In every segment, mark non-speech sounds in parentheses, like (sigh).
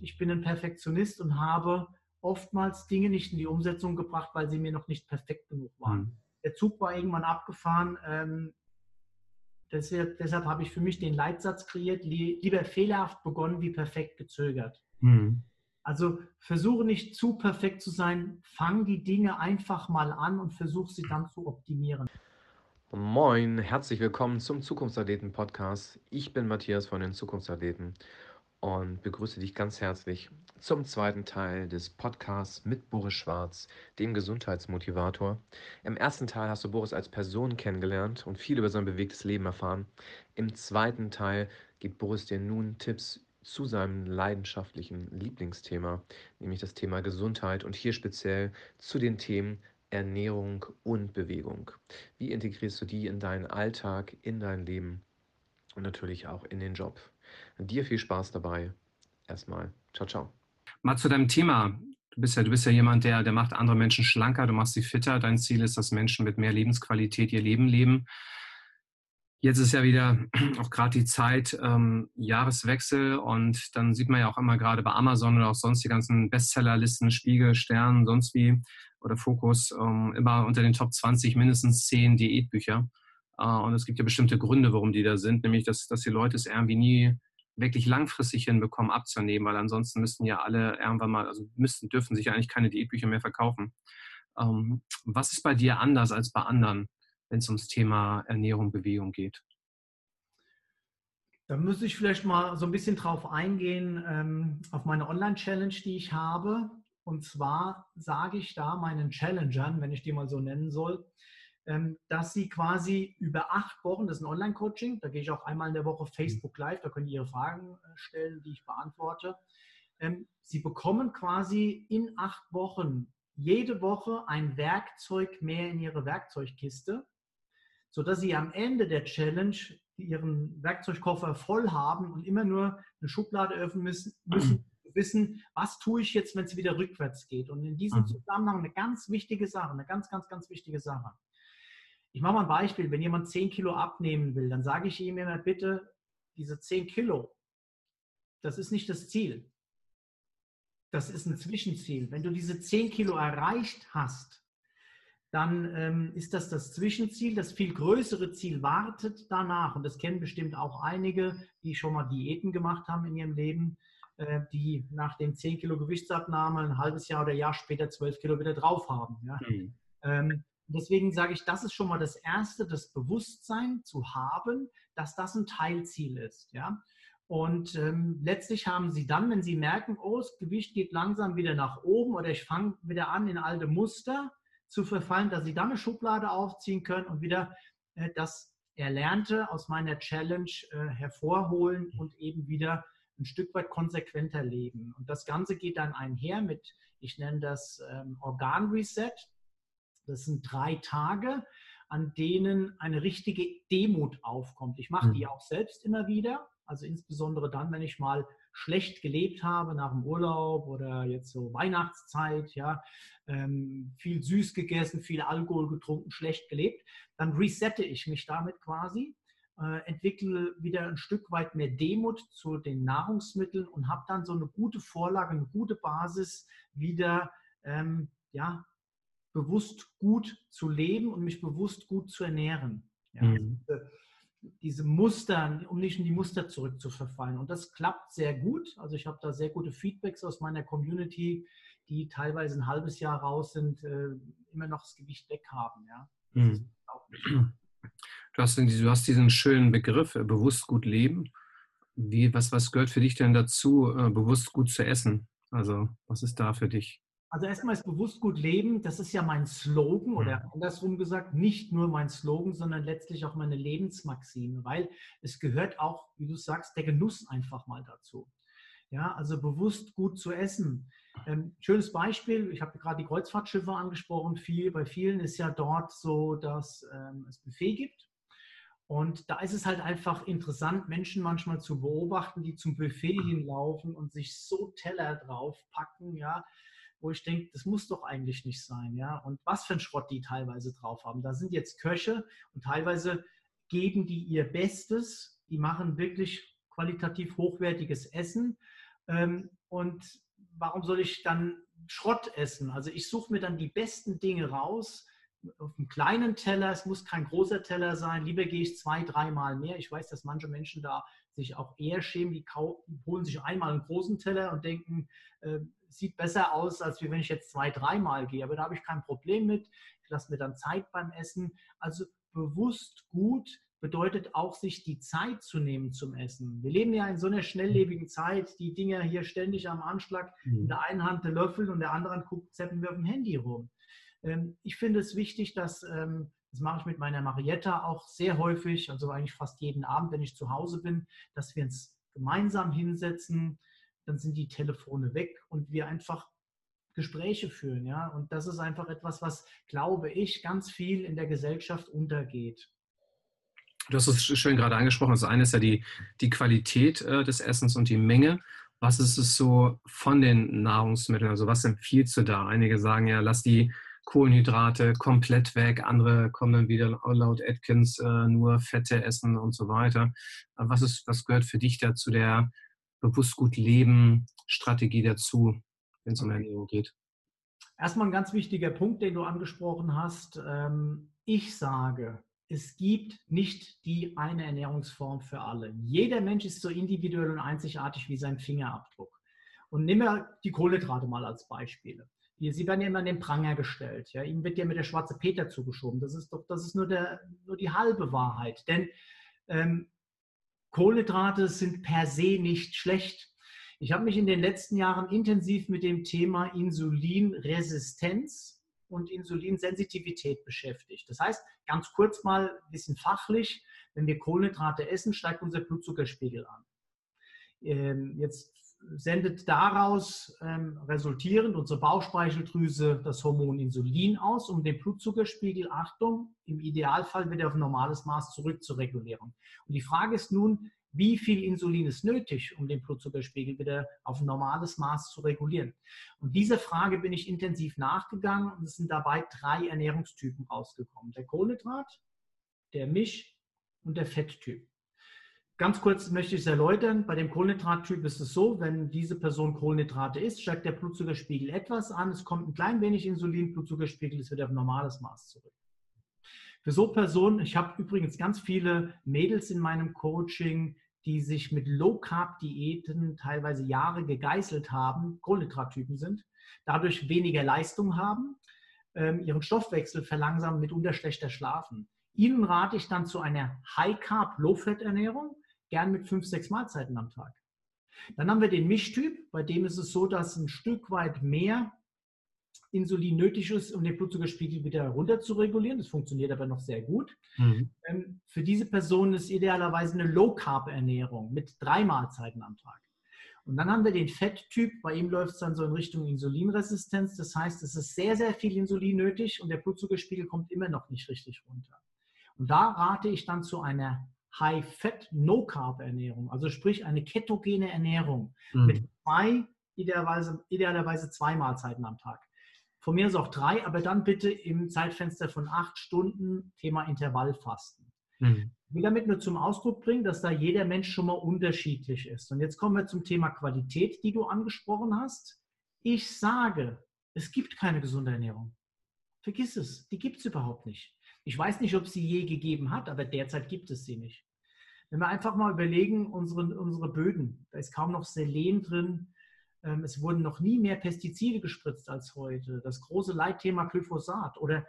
ich bin ein Perfektionist und habe oftmals Dinge nicht in die Umsetzung gebracht, weil sie mir noch nicht perfekt genug waren. Mhm. Der Zug war irgendwann abgefahren. Ähm, deshalb, deshalb habe ich für mich den Leitsatz kreiert, lieber fehlerhaft begonnen wie perfekt gezögert. Mhm. Also versuche nicht zu perfekt zu sein, fang die Dinge einfach mal an und versuche sie dann zu optimieren. Moin, herzlich willkommen zum Zukunftsathleten Podcast. Ich bin Matthias von den Zukunftsathleten und begrüße dich ganz herzlich zum zweiten Teil des Podcasts mit Boris Schwarz, dem Gesundheitsmotivator. Im ersten Teil hast du Boris als Person kennengelernt und viel über sein bewegtes Leben erfahren. Im zweiten Teil gibt Boris dir nun Tipps zu seinem leidenschaftlichen Lieblingsthema, nämlich das Thema Gesundheit und hier speziell zu den Themen Ernährung und Bewegung. Wie integrierst du die in deinen Alltag, in dein Leben und natürlich auch in den Job? Dir viel Spaß dabei. Erstmal. Ciao, ciao. Mal zu deinem Thema. Du bist ja, du bist ja jemand, der, der macht andere Menschen schlanker, du machst sie fitter. Dein Ziel ist, dass Menschen mit mehr Lebensqualität ihr Leben leben. Jetzt ist ja wieder (clears throat) auch gerade die Zeit ähm, Jahreswechsel und dann sieht man ja auch immer gerade bei Amazon oder auch sonst die ganzen Bestsellerlisten, Spiegel, Stern, sonst wie oder Fokus, ähm, immer unter den Top 20 mindestens 10 Diätbücher. Äh, und es gibt ja bestimmte Gründe, warum die da sind, nämlich dass, dass die Leute es irgendwie nie wirklich langfristig hinbekommen abzunehmen, weil ansonsten müssten ja alle irgendwann mal, also müssten, dürfen sich ja eigentlich keine Diätbücher mehr verkaufen. Ähm, was ist bei dir anders als bei anderen, wenn es ums Thema Ernährung, Bewegung geht? Da müsste ich vielleicht mal so ein bisschen drauf eingehen, ähm, auf meine Online-Challenge, die ich habe. Und zwar sage ich da meinen Challengern, wenn ich die mal so nennen soll, dass sie quasi über acht Wochen, das ist ein Online-Coaching, da gehe ich auch einmal in der Woche Facebook Live, da können die ihre Fragen äh, stellen, die ich beantworte. Ähm, sie bekommen quasi in acht Wochen jede Woche ein Werkzeug mehr in ihre Werkzeugkiste, sodass sie am Ende der Challenge ihren Werkzeugkoffer voll haben und immer nur eine Schublade öffnen müssen, müssen wissen, was tue ich jetzt, wenn es wieder rückwärts geht. Und in diesem mhm. Zusammenhang eine ganz wichtige Sache, eine ganz, ganz, ganz wichtige Sache. Ich mache mal ein Beispiel. Wenn jemand 10 Kilo abnehmen will, dann sage ich ihm immer bitte, diese 10 Kilo, das ist nicht das Ziel. Das ist ein Zwischenziel. Wenn du diese 10 Kilo erreicht hast, dann ähm, ist das das Zwischenziel. Das viel größere Ziel wartet danach. Und das kennen bestimmt auch einige, die schon mal Diäten gemacht haben in ihrem Leben, äh, die nach dem 10 Kilo Gewichtsabnahme ein halbes Jahr oder Jahr später 12 Kilo wieder drauf haben. Ja? Mhm. Ähm, Deswegen sage ich, das ist schon mal das Erste, das Bewusstsein zu haben, dass das ein Teilziel ist. Ja? Und ähm, letztlich haben Sie dann, wenn Sie merken, oh, das Gewicht geht langsam wieder nach oben oder ich fange wieder an, in alte Muster zu verfallen, dass Sie dann eine Schublade aufziehen können und wieder äh, das Erlernte aus meiner Challenge äh, hervorholen und eben wieder ein Stück weit konsequenter leben. Und das Ganze geht dann einher mit, ich nenne das ähm, Organ-Reset. Das sind drei Tage, an denen eine richtige Demut aufkommt. Ich mache die mhm. auch selbst immer wieder. Also insbesondere dann, wenn ich mal schlecht gelebt habe nach dem Urlaub oder jetzt so Weihnachtszeit, ja, ähm, viel süß gegessen, viel Alkohol getrunken, schlecht gelebt, dann resette ich mich damit quasi, äh, entwickle wieder ein Stück weit mehr Demut zu den Nahrungsmitteln und habe dann so eine gute Vorlage, eine gute Basis wieder ähm, ja, bewusst gut zu leben und mich bewusst gut zu ernähren. Ja, mhm. diese, diese, Muster, um nicht in die Muster zurückzuverfallen. Und das klappt sehr gut. Also ich habe da sehr gute Feedbacks aus meiner Community, die teilweise ein halbes Jahr raus sind, äh, immer noch das Gewicht weg haben. Ja. Mhm. Du, hast, du hast diesen schönen Begriff, äh, bewusst gut leben. Wie, was, was gehört für dich denn dazu, äh, bewusst gut zu essen? Also was ist da für dich? Also erstmal ist bewusst gut leben, das ist ja mein Slogan oder mhm. andersrum gesagt, nicht nur mein Slogan, sondern letztlich auch meine Lebensmaxime, weil es gehört auch, wie du sagst, der Genuss einfach mal dazu. Ja, also bewusst gut zu essen. Ähm, schönes Beispiel, ich habe gerade die Kreuzfahrtschiffe angesprochen. Viel, bei vielen ist ja dort so, dass ähm, es Buffet gibt. Und da ist es halt einfach interessant, Menschen manchmal zu beobachten, die zum Buffet hinlaufen und sich so Teller draufpacken, ja, wo ich denke, das muss doch eigentlich nicht sein, ja. Und was für ein Schrott die teilweise drauf haben. Da sind jetzt Köche und teilweise geben die ihr Bestes, die machen wirklich qualitativ hochwertiges Essen. Ähm, und warum soll ich dann Schrott essen? Also ich suche mir dann die besten Dinge raus, auf einem kleinen Teller, es muss kein großer Teller sein, lieber gehe ich zwei, dreimal mehr. Ich weiß, dass manche Menschen da sich auch eher schämen, die, holen sich einmal einen großen Teller und denken, äh, sieht besser aus, als wenn ich jetzt zwei, dreimal gehe. Aber da habe ich kein Problem mit. Ich lasse mir dann Zeit beim Essen. Also bewusst gut bedeutet auch, sich die Zeit zu nehmen zum Essen. Wir leben ja in so einer schnelllebigen Zeit, die Dinger hier ständig am Anschlag, mhm. in der einen Hand der Löffel und der anderen guckt, zappen wir auf dem Handy rum. Ähm, ich finde es wichtig, dass, ähm, das mache ich mit meiner Marietta auch sehr häufig, also eigentlich fast jeden Abend, wenn ich zu Hause bin, dass wir uns gemeinsam hinsetzen, dann sind die Telefone weg und wir einfach Gespräche führen, ja. Und das ist einfach etwas, was, glaube ich, ganz viel in der Gesellschaft untergeht. Du hast es schön gerade angesprochen. Das eine ist ja die, die Qualität äh, des Essens und die Menge. Was ist es so von den Nahrungsmitteln? Also was empfiehlst du da? Einige sagen ja, lass die Kohlenhydrate komplett weg. Andere kommen dann wieder laut Atkins äh, nur Fette essen und so weiter. Was, ist, was gehört für dich da zu der bewusst gut leben Strategie dazu, wenn es um Ernährung geht? Erstmal ein ganz wichtiger Punkt, den du angesprochen hast. Ähm, ich sage, es gibt nicht die eine Ernährungsform für alle. Jeder Mensch ist so individuell und einzigartig wie sein Fingerabdruck. Und nimm wir die Kohlenhydrate mal als Beispiele. Sie werden ja immer an den Pranger gestellt. Ja? Ihnen wird ja mit der schwarze Peter zugeschoben. Das ist doch, das ist nur, der, nur die halbe Wahrheit. Denn ähm, Kohlenhydrate sind per se nicht schlecht. Ich habe mich in den letzten Jahren intensiv mit dem Thema Insulinresistenz und Insulinsensitivität beschäftigt. Das heißt, ganz kurz mal ein bisschen fachlich, wenn wir Kohlenhydrate essen, steigt unser Blutzuckerspiegel an. Ähm, jetzt sendet daraus ähm, resultierend unsere Bauchspeicheldrüse das Hormon Insulin aus, um den Blutzuckerspiegel, Achtung, im Idealfall wieder auf normales Maß zurückzuregulieren. Und die Frage ist nun, wie viel Insulin ist nötig, um den Blutzuckerspiegel wieder auf normales Maß zu regulieren. Und dieser Frage bin ich intensiv nachgegangen und es sind dabei drei Ernährungstypen rausgekommen. Der Kohlenhydrat, der Misch und der Fetttyp. Ganz kurz möchte ich es erläutern. Bei dem Kohlenhydrattyp ist es so, wenn diese Person Kohlenhydrate isst, steigt der Blutzuckerspiegel etwas an, es kommt ein klein wenig Insulin, Blutzuckerspiegel ist wieder auf normales Maß zurück. Für so Personen, ich habe übrigens ganz viele Mädels in meinem Coaching, die sich mit Low-Carb-Diäten teilweise Jahre gegeißelt haben, Kohlenhydrattypen sind, dadurch weniger Leistung haben, ähm, ihren Stoffwechsel verlangsamen, mitunter schlechter schlafen. Ihnen rate ich dann zu einer High-Carb, Low-Fat-Ernährung, gern mit fünf, sechs Mahlzeiten am Tag. Dann haben wir den Mischtyp, bei dem ist es so, dass ein Stück weit mehr Insulin nötig ist, um den Blutzuckerspiegel wieder runter zu regulieren. Das funktioniert aber noch sehr gut. Mhm. Ähm, für diese Person ist idealerweise eine Low-Carb-Ernährung mit drei Mahlzeiten am Tag. Und dann haben wir den Fetttyp, bei ihm läuft es dann so in Richtung Insulinresistenz. Das heißt, es ist sehr, sehr viel Insulin nötig und der Blutzuckerspiegel kommt immer noch nicht richtig runter. Und da rate ich dann zu einer High-Fat, No-Carb-Ernährung, also sprich eine ketogene Ernährung mhm. mit zwei, idealerweise, idealerweise zwei Mahlzeiten am Tag. Von mir ist auch drei, aber dann bitte im Zeitfenster von acht Stunden Thema Intervallfasten. Mhm. Ich will damit nur zum Ausdruck bringen, dass da jeder Mensch schon mal unterschiedlich ist. Und jetzt kommen wir zum Thema Qualität, die du angesprochen hast. Ich sage, es gibt keine gesunde Ernährung. Vergiss es, die gibt es überhaupt nicht. Ich weiß nicht, ob sie je gegeben hat, aber derzeit gibt es sie nicht. Wenn wir einfach mal überlegen, unsere, unsere Böden, da ist kaum noch Selen drin, ähm, es wurden noch nie mehr Pestizide gespritzt als heute. Das große Leitthema Glyphosat oder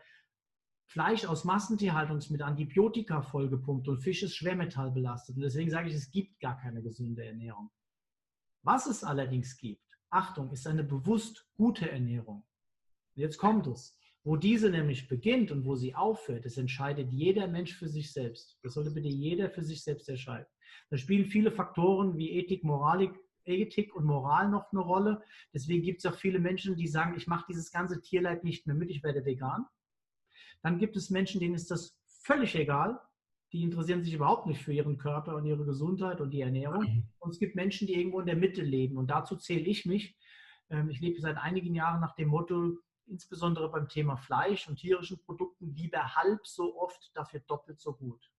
Fleisch aus Massentierhaltung ist mit Antibiotika vollgepumpt und Fisch ist schwermetallbelastet. Und deswegen sage ich, es gibt gar keine gesunde Ernährung. Was es allerdings gibt, Achtung, ist eine bewusst gute Ernährung. Jetzt kommt es. Wo diese nämlich beginnt und wo sie aufhört, das entscheidet jeder Mensch für sich selbst. Das sollte bitte jeder für sich selbst entscheiden. Da spielen viele Faktoren wie Ethik, Moralik, Ethik und Moral noch eine Rolle. Deswegen gibt es auch viele Menschen, die sagen, ich mache dieses ganze Tierleid nicht mehr mit, ich werde vegan. Dann gibt es Menschen, denen ist das völlig egal. Die interessieren sich überhaupt nicht für ihren Körper und ihre Gesundheit und die Ernährung. Mhm. Und es gibt Menschen, die irgendwo in der Mitte leben. Und dazu zähle ich mich. Ähm, ich lebe seit einigen Jahren nach dem Motto, insbesondere beim Thema Fleisch und tierischen Produkten, lieber halb so oft, dafür doppelt so gut.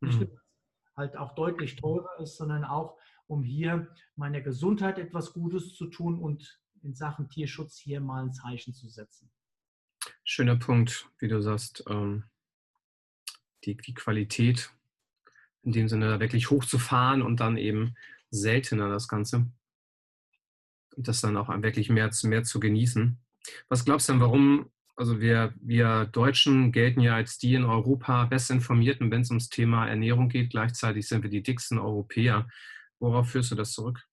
Nicht mhm. nur, dass es halt auch deutlich teurer ist, sondern auch, um hier meiner Gesundheit etwas Gutes zu tun und in Sachen Tierschutz hier mal ein Zeichen zu setzen. Schöner Punkt, wie du sagst, ähm, die, die Qualität in dem Sinne wirklich hochzufahren und dann eben seltener das Ganze. Und das dann auch wirklich mehr, mehr zu genießen. Was glaubst du denn, warum, also wir, wir Deutschen gelten ja als die in Europa bestinformierten, wenn es ums Thema Ernährung geht. Gleichzeitig sind wir die dicksten Europäer. Worauf führst du das zurück?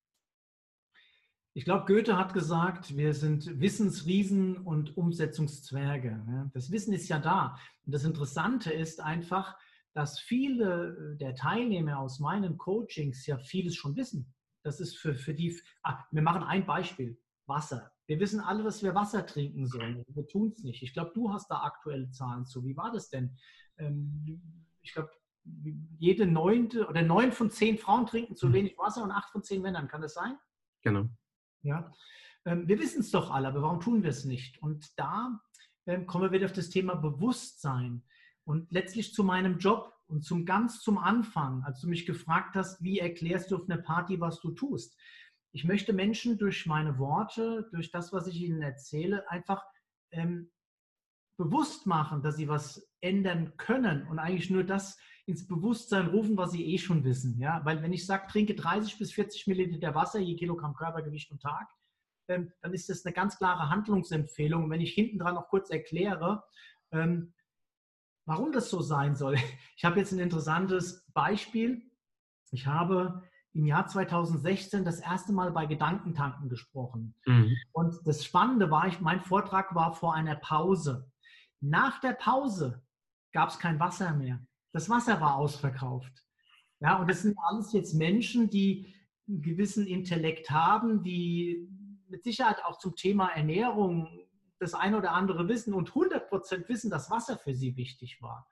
Ich glaube, Goethe hat gesagt, wir sind Wissensriesen und Umsetzungszwerge. Das Wissen ist ja da. Und das Interessante ist einfach, dass viele der Teilnehmer aus meinen Coachings ja vieles schon wissen. Das ist für, für die, ah, wir machen ein Beispiel, Wasser. Wir wissen alle, dass wir Wasser trinken sollen. Wir tun es nicht. Ich glaube, du hast da aktuelle Zahlen zu. Wie war das denn? Ähm, ich glaube, jede neunte oder neun von zehn Frauen trinken zu hm. wenig Wasser und acht von zehn Männern. Kann das sein? Genau. Ja. Ähm, wir wissen es doch alle, aber warum tun wir es nicht? Und da ähm, kommen wir wieder auf das Thema Bewusstsein. Und letztlich zu meinem Job und zum ganz zum Anfang, als du mich gefragt hast, wie erklärst du auf einer Party, was du tust. Ich möchte Menschen durch meine Worte, durch das, was ich ihnen erzähle, einfach ähm, bewusst machen, dass sie was ändern können und eigentlich nur das ins Bewusstsein rufen, was sie eh schon wissen. Ja? Weil wenn ich sage, trinke 30 bis 40 Milliliter Wasser je Kilogramm Körpergewicht am Tag, ähm, dann ist das eine ganz klare Handlungsempfehlung. Und wenn ich hinten dran noch kurz erkläre, ähm, warum das so sein soll. (laughs) Ich habe jetzt ein interessantes Beispiel. Ich habe im Jahr 2016 das erste Mal bei Gedankentanken gesprochen. Mhm. Und das Spannende war, ich, mein Vortrag war vor einer Pause. Nach der Pause gab es kein Wasser mehr. Das Wasser war ausverkauft. Ja, und das sind alles jetzt Menschen, die einen gewissen Intellekt haben, die mit Sicherheit auch zum Thema Ernährung das eine oder andere wissen und 100 Prozent wissen, dass Wasser für sie wichtig war.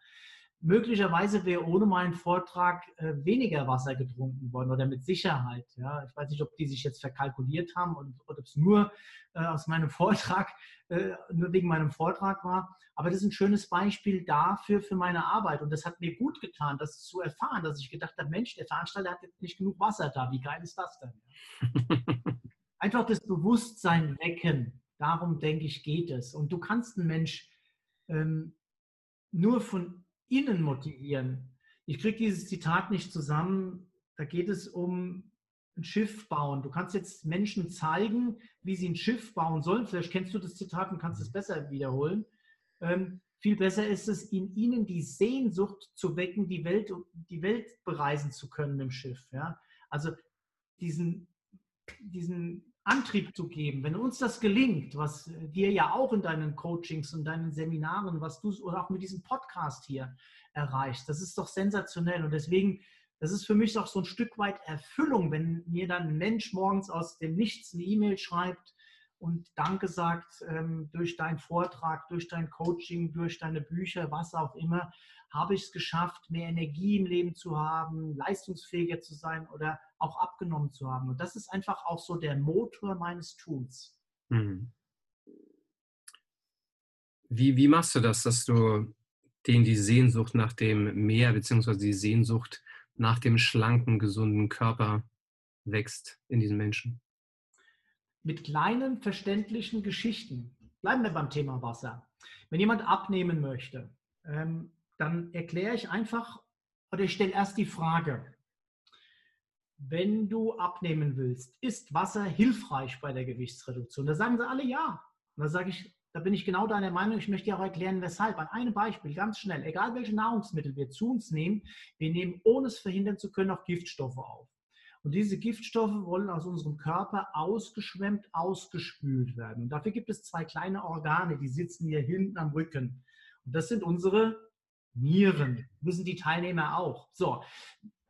Möglicherweise wäre ohne meinen Vortrag äh, weniger Wasser getrunken worden oder mit Sicherheit. Ja. Ich weiß nicht, ob die sich jetzt verkalkuliert haben oder, oder ob es nur äh, aus meinem (laughs) Vortrag, äh, nur wegen meinem Vortrag war. Aber das ist ein schönes Beispiel dafür, für meine Arbeit. Und das hat mir gut getan, das zu erfahren, dass ich gedacht habe, Mensch, der Veranstalter hat jetzt nicht genug Wasser da. Wie geil ist das denn? (laughs) Einfach das Bewusstsein wecken Darum denke ich, geht es. Und du kannst einen Mensch ähm, nur von innen motivieren. Ich kriege dieses Zitat nicht zusammen. Da geht es um ein Schiff bauen. Du kannst jetzt Menschen zeigen, wie sie ein Schiff bauen sollen. Vielleicht kennst du das Zitat und kannst es besser wiederholen. Ähm, viel besser ist es, in ihnen die Sehnsucht zu wecken, die Welt, die Welt bereisen zu können im Schiff. Ja? Also diesen, diesen Antrieb zu geben. Wenn uns das gelingt, was dir ja auch in deinen Coachings und deinen Seminaren, was du oder auch mit diesem Podcast hier erreichst, das ist doch sensationell. Und deswegen, das ist für mich auch so ein Stück weit Erfüllung, wenn mir dann ein Mensch morgens aus dem Nichts eine E-Mail schreibt und Danke sagt ähm, durch deinen Vortrag, durch dein Coaching, durch deine Bücher, was auch immer, habe ich es geschafft, mehr Energie im Leben zu haben, leistungsfähiger zu sein oder auch abgenommen zu haben. Und das ist einfach auch so der Motor meines Tuns. Mhm. Wie, wie machst du das, dass du denen die Sehnsucht nach dem Meer beziehungsweise die Sehnsucht nach dem schlanken, gesunden Körper wächst in diesen Menschen? Mit kleinen, verständlichen Geschichten. Bleiben wir beim Thema Wasser. Wenn jemand abnehmen möchte, ähm, dann erkläre ich einfach oder ich stelle erst die Frage, wenn du abnehmen willst, ist Wasser hilfreich bei der Gewichtsreduktion? Da sagen sie alle ja. Und da sage ich, da bin ich genau deiner Meinung. Ich möchte dir auch erklären, weshalb. An einem Beispiel, ganz schnell. Egal welche Nahrungsmittel wir zu uns nehmen, wir nehmen, ohne es verhindern zu können, auch Giftstoffe auf. Und diese Giftstoffe wollen aus unserem Körper ausgeschwemmt, ausgespült werden. Und dafür gibt es zwei kleine Organe, die sitzen hier hinten am Rücken. Und das sind unsere Nieren. Wissen die Teilnehmer auch. So,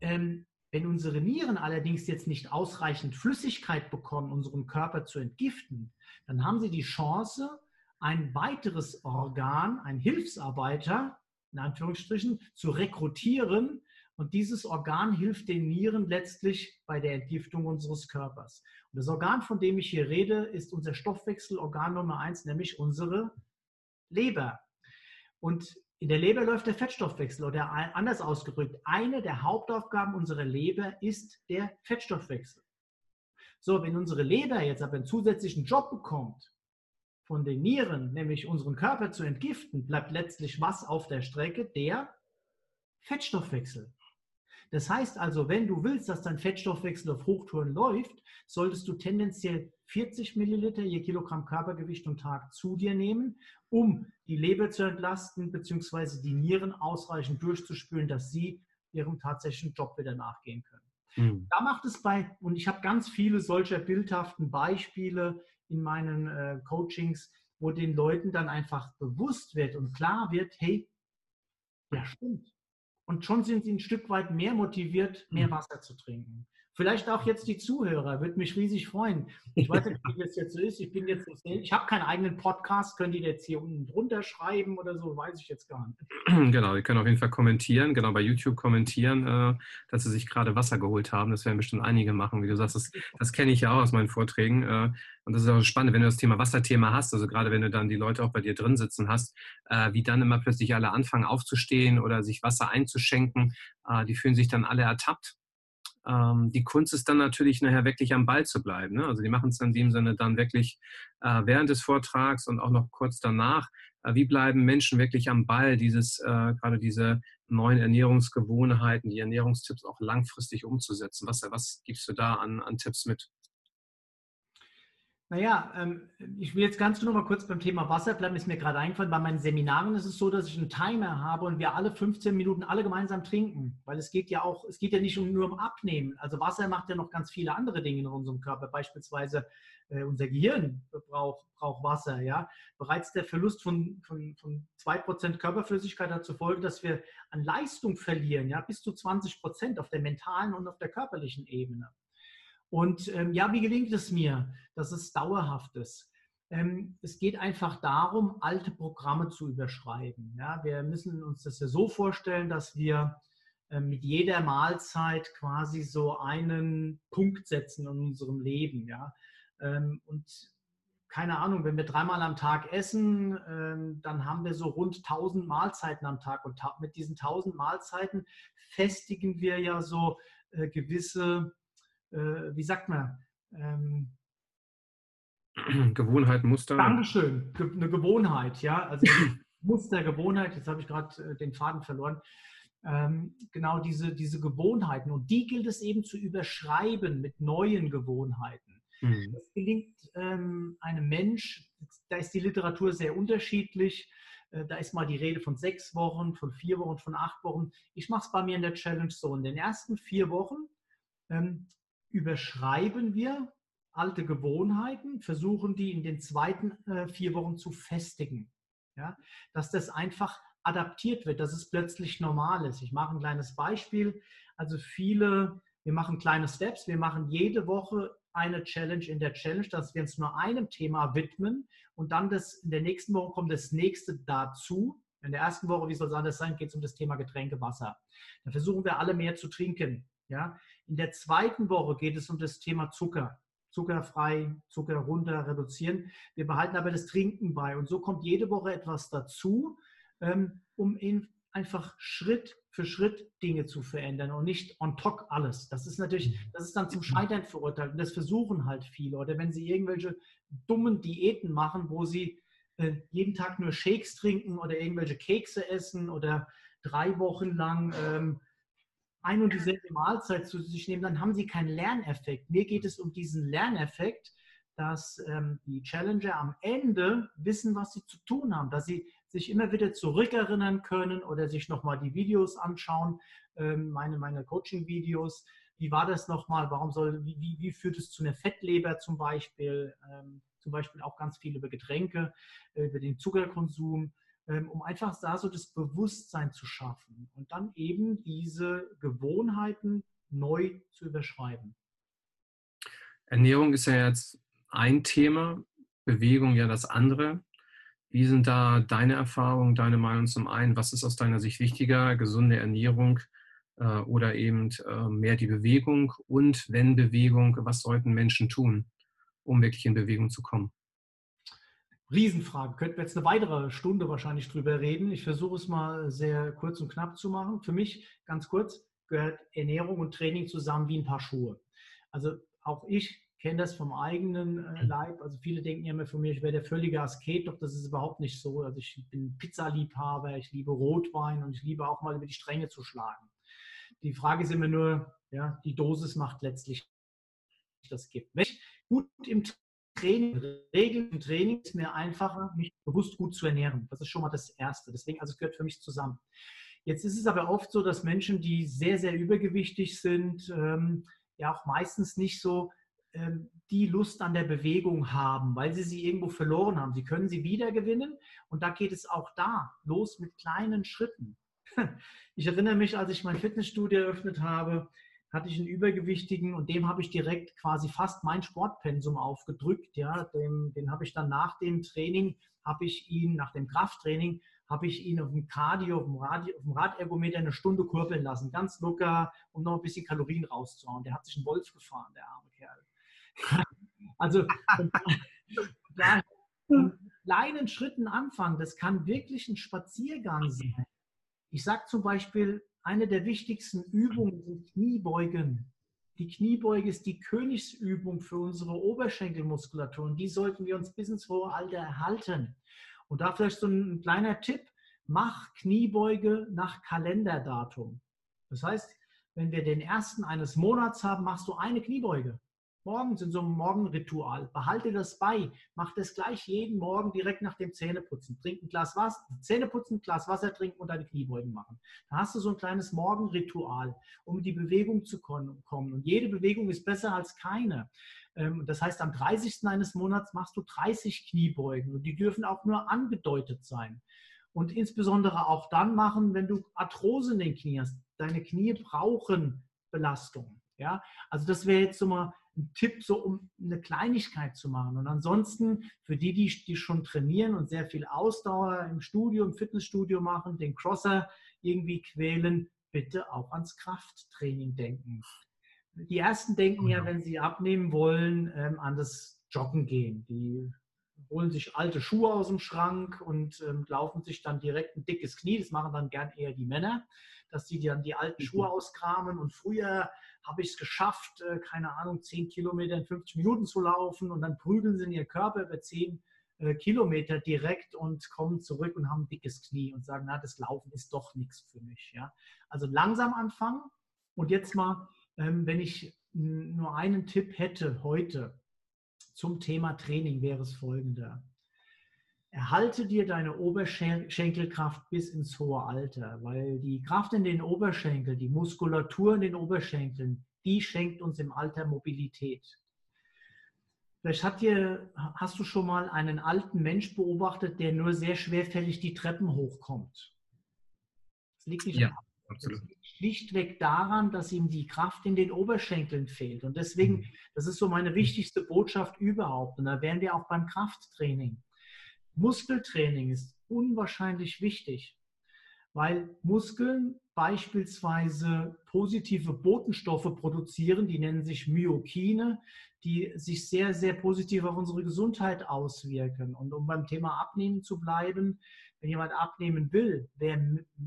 ähm, wenn unsere Nieren allerdings jetzt nicht ausreichend Flüssigkeit bekommen, unseren Körper zu entgiften, dann haben sie die Chance, ein weiteres Organ, ein Hilfsarbeiter, in Anführungsstrichen, zu rekrutieren. Und dieses Organ hilft den Nieren letztlich bei der Entgiftung unseres Körpers. Und das Organ, von dem ich hier rede, ist unser Stoffwechselorgan Nummer eins, nämlich unsere Leber. Und in der Leber läuft der Fettstoffwechsel oder anders ausgedrückt, eine der Hauptaufgaben unserer Leber ist der Fettstoffwechsel. So, wenn unsere Leber jetzt aber einen zusätzlichen Job bekommt, von den Nieren, nämlich unseren Körper zu entgiften, bleibt letztlich was auf der Strecke? Der Fettstoffwechsel. Das heißt also, wenn du willst, dass dein Fettstoffwechsel auf Hochtouren läuft, solltest du tendenziell 40 Milliliter je Kilogramm Körpergewicht und Tag zu dir nehmen, um die Leber zu entlasten bzw. die Nieren ausreichend durchzuspülen, dass sie ihrem tatsächlichen Job wieder nachgehen können. Mhm. Da macht es bei, und ich habe ganz viele solcher bildhaften Beispiele in meinen äh, Coachings, wo den Leuten dann einfach bewusst wird und klar wird, hey, ja stimmt. Und schon sind sie ein Stück weit mehr motiviert, mehr mhm. Wasser zu trinken. Vielleicht auch jetzt die Zuhörer, würde mich riesig freuen. Ich weiß nicht, wie das jetzt so ist. Ich bin jetzt so ich habe keinen eigenen Podcast. Können die jetzt hier unten drunter schreiben oder so? Weiß ich jetzt gar nicht. Genau, die können auf jeden Fall kommentieren, genau bei YouTube kommentieren, äh, dass sie sich gerade Wasser geholt haben. Das werden bestimmt einige machen, wie du sagst. Das, das kenne ich ja auch aus meinen Vorträgen. Äh, und das ist auch spannend, wenn du das Thema Wasserthema hast, also gerade wenn du dann die Leute auch bei dir drin sitzen hast, äh, wie dann immer plötzlich alle anfangen aufzustehen oder sich Wasser einzuschenken. Die fühlen sich dann alle ertappt ähm, die Kunst ist dann natürlich nachher wirklich am Ball zu bleiben. Ne? Also die machen es in dem Sinne dann wirklich äh, während des Vortrags und auch noch kurz danach. Äh, wie bleiben Menschen wirklich am Ball, dieses, äh, gerade diese neuen Ernährungsgewohnheiten, die Ernährungstipps auch langfristig umzusetzen? Was, was gibst du da an, an Tipps mit? Naja, ähm, ich will jetzt ganz nur mal kurz beim Thema Wasser bleiben, ist mir gerade eingefallen. Bei meinen Seminaren ist es so, dass ich einen Timer habe und wir alle 15 Minuten alle gemeinsam trinken. Weil es geht ja auch, es geht ja nicht nur um Abnehmen. Also Wasser macht ja noch ganz viele andere Dinge in unserem Körper. Beispielsweise äh, unser Gehirn braucht, braucht Wasser. Ja? Bereits der Verlust von, von, von 2% Körperflüssigkeit hat zur Folge, dass wir an Leistung verlieren, ja? bis zu 20% auf der mentalen und auf der körperlichen Ebene. Und ähm, ja, wie gelingt es mir, dass es dauerhaft ist? Ähm, es geht einfach darum, alte Programme zu überschreiben. Ja, wir müssen uns das ja so vorstellen, dass wir äh, mit jeder Mahlzeit quasi so einen Punkt setzen in unserem Leben. Ja? Ähm, und keine Ahnung, wenn wir dreimal am Tag essen, ähm, dann haben wir so rund 1000 Mahlzeiten am Tag. Und mit diesen 1000 Mahlzeiten festigen wir ja so äh, gewisse wie sagt man? Ähm, (clears throat) Gewohnheit, Muster. Dankeschön, eine Gewohnheit, ja. Also (clears throat) Muster, Gewohnheit, jetzt habe ich gerade äh, den Faden verloren. Ähm, genau diese, diese Gewohnheiten. Und die gilt es eben zu überschreiben mit neuen Gewohnheiten. Mhm. Das gelingt ähm, einem Mensch, da ist die Literatur sehr unterschiedlich. Äh, da ist mal die Rede von sechs Wochen, von vier Wochen, von acht Wochen. Ich mache es bei mir in der Challenge so. In den ersten vier Wochen ähm, überschreiben wir alte Gewohnheiten, versuchen die in den zweiten äh, vier Wochen zu festigen. Ja? Dass das einfach adaptiert wird, dass es plötzlich normal ist. Ich mache ein kleines Beispiel. Also viele, wir machen kleine Steps, wir machen jede Woche eine Challenge in der Challenge, dass wir uns nur einem Thema widmen und dann das, in der nächsten Woche kommt das nächste dazu. In der ersten Woche, wie soll es anders sein, geht es um das Thema Getränke, Wasser. Da versuchen wir alle mehr zu trinken. Ja? In der zweiten Woche geht es um das Thema Zucker. Zuckerfrei, Zucker runter, reduzieren. Wir behalten aber das Trinken bei. Und so kommt jede Woche etwas dazu, ähm, um einfach Schritt für Schritt Dinge zu verändern und nicht on top alles. Das ist natürlich, das ist dann zum Scheitern verurteilt. Und das versuchen halt viele. Oder wenn sie irgendwelche dummen Diäten machen, wo sie äh, jeden Tag nur Shakes trinken oder irgendwelche Kekse essen oder drei Wochen lang ähm, ein und dieselbe Mahlzeit zu sich nehmen, dann haben sie keinen Lerneffekt. Mir geht es um diesen Lerneffekt, dass ähm, die Challenger am Ende wissen, was sie zu tun haben, dass sie sich immer wieder zurückerinnern können oder sich nochmal die Videos anschauen, ähm, meine, meine Coaching-Videos. Wie war das nochmal? Warum soll, wie, wie, wie, führt es zu einer Fettleber zum Beispiel? Ähm, zum Beispiel auch ganz viel über Getränke, äh, über den Zuckerkonsum. Ähm, um einfach da so das Bewusstsein zu schaffen und dann eben diese Gewohnheiten neu zu überschreiben. Ernährung ist ja jetzt ein Thema, Bewegung ja das andere. Wie sind da deine Erfahrungen, deine Meinung zum einen? Was ist aus deiner Sicht wichtiger, gesunde Ernährung äh, oder eben äh, mehr die Bewegung? Und wenn Bewegung, was sollten Menschen tun, um wirklich in Bewegung zu kommen? Riesenfrage. Könnten wir jetzt eine weitere Stunde wahrscheinlich drüber reden. Ich versuche es mal sehr kurz und knapp zu machen. Für mich, ganz kurz, gehört Ernährung und Training zusammen wie ein paar Schuhe. Also auch ich kenne das vom eigenen äh, Leib. Also viele denken ja immer von mir, ich wäre der völlige Asket, doch das ist überhaupt nicht so. Also ich bin Pizzaliebhaber, ich liebe Rotwein und ich liebe auch mal über die Stränge zu schlagen. Die Frage ist immer nur, ja, die Dosis macht letztlich das gibt. Wenn ich gut im Training, Regeln im Training ist mir einfacher, mich bewusst gut zu ernähren. Das ist schon mal das Erste. Deswegen, also es gehört für mich zusammen. Jetzt ist es aber oft so, dass Menschen, die sehr, sehr übergewichtig sind, ähm, ja auch meistens nicht so ähm, die Lust an der Bewegung haben, weil sie sie irgendwo verloren haben. Sie können sie wiedergewinnen und da geht es auch da los mit kleinen Schritten. (laughs) Ich erinnere mich, als ich mein Fitnessstudio eröffnet habe, hatte ich einen Übergewichtigen und dem habe ich direkt quasi fast mein Sportpensum aufgedrückt. Ja, dem, den habe ich dann nach dem Training, habe ich ihn, nach dem Krafttraining, habe ich ihn auf dem Cardio, auf dem, Radio, auf dem Radergometer eine Stunde kurbeln lassen, ganz locker, um noch ein bisschen Kalorien rauszuhauen. Der hat sich einen Wolf gefahren, der arme Kerl. (laughs) Also kleinen Schritten anfangen, das kann wirklich ein Spaziergang sein. Ich sage zum Beispiel, eine der wichtigsten Übungen sind Kniebeugen. Die Kniebeuge ist die Königsübung für unsere Oberschenkelmuskulatur und die sollten wir uns bis ins hohe Alter erhalten. Und da vielleicht so ein kleiner Tipp, mach Kniebeuge nach Kalenderdatum. Das heißt, wenn wir den ersten eines Monats haben, machst du eine Kniebeuge morgens in so einem Morgenritual. Behalte das bei. Mach das gleich jeden Morgen direkt nach dem Zähneputzen. Trink ein Glas Wasser, Zähneputzen, Glas Wasser trinken und deine Kniebeugen machen. Da hast du so ein kleines Morgenritual, um in die Bewegung zu kommen. Und jede Bewegung ist besser als keine. Ähm, das heißt, am 30. eines Monats machst du 30 Kniebeugen und die dürfen auch nur angedeutet sein. Und insbesondere auch dann machen, wenn du Arthrose in den Knie hast. Deine Knie brauchen Belastung. Ja, also das wäre jetzt so mal ein Tipp, so um eine Kleinigkeit zu machen. Und ansonsten für die, die, die schon trainieren und sehr viel Ausdauer im Studio, im Fitnessstudio machen, den Crosser irgendwie quälen, bitte auch ans Krafttraining denken. Die ersten denken ja, wenn sie abnehmen wollen, ähm, an das Joggen gehen. Die holen sich alte Schuhe aus dem Schrank und ähm, laufen sich dann direkt ein dickes Knie. Das machen dann gern eher die Männer, dass sie dann die alten Schuhe mhm. auskramen und früher habe ich es geschafft, äh, keine Ahnung, 10 Kilometer in 50 Minuten zu laufen und dann prügeln sie in ihr Körper über 10 äh, Kilometer direkt und kommen zurück und haben ein dickes Knie und sagen, na, das Laufen ist doch nichts für mich. Ja? Also langsam anfangen und jetzt mal, ähm, wenn ich nur einen Tipp hätte heute zum Thema Training, wäre es folgender. Erhalte dir deine Oberschenkelkraft bis ins hohe Alter, weil die Kraft in den Oberschenkeln, die Muskulatur in den Oberschenkeln, die schenkt uns im Alter Mobilität. Vielleicht dir, hast du schon mal einen alten Mensch beobachtet, der nur sehr schwerfällig die Treppen hochkommt. Das liegt nicht ja, absolut. Das liegt schlichtweg daran, dass ihm die Kraft in den Oberschenkeln fehlt. Und deswegen, mhm. das ist so meine wichtigste Botschaft überhaupt. Und da wären wir auch beim Krafttraining. Muskeltraining ist unwahrscheinlich wichtig, weil Muskeln beispielsweise positive Botenstoffe produzieren, die nennen sich Myokine, die sich sehr, sehr positiv auf unsere Gesundheit auswirken. Und um beim Thema Abnehmen zu bleiben, wenn jemand abnehmen will, wer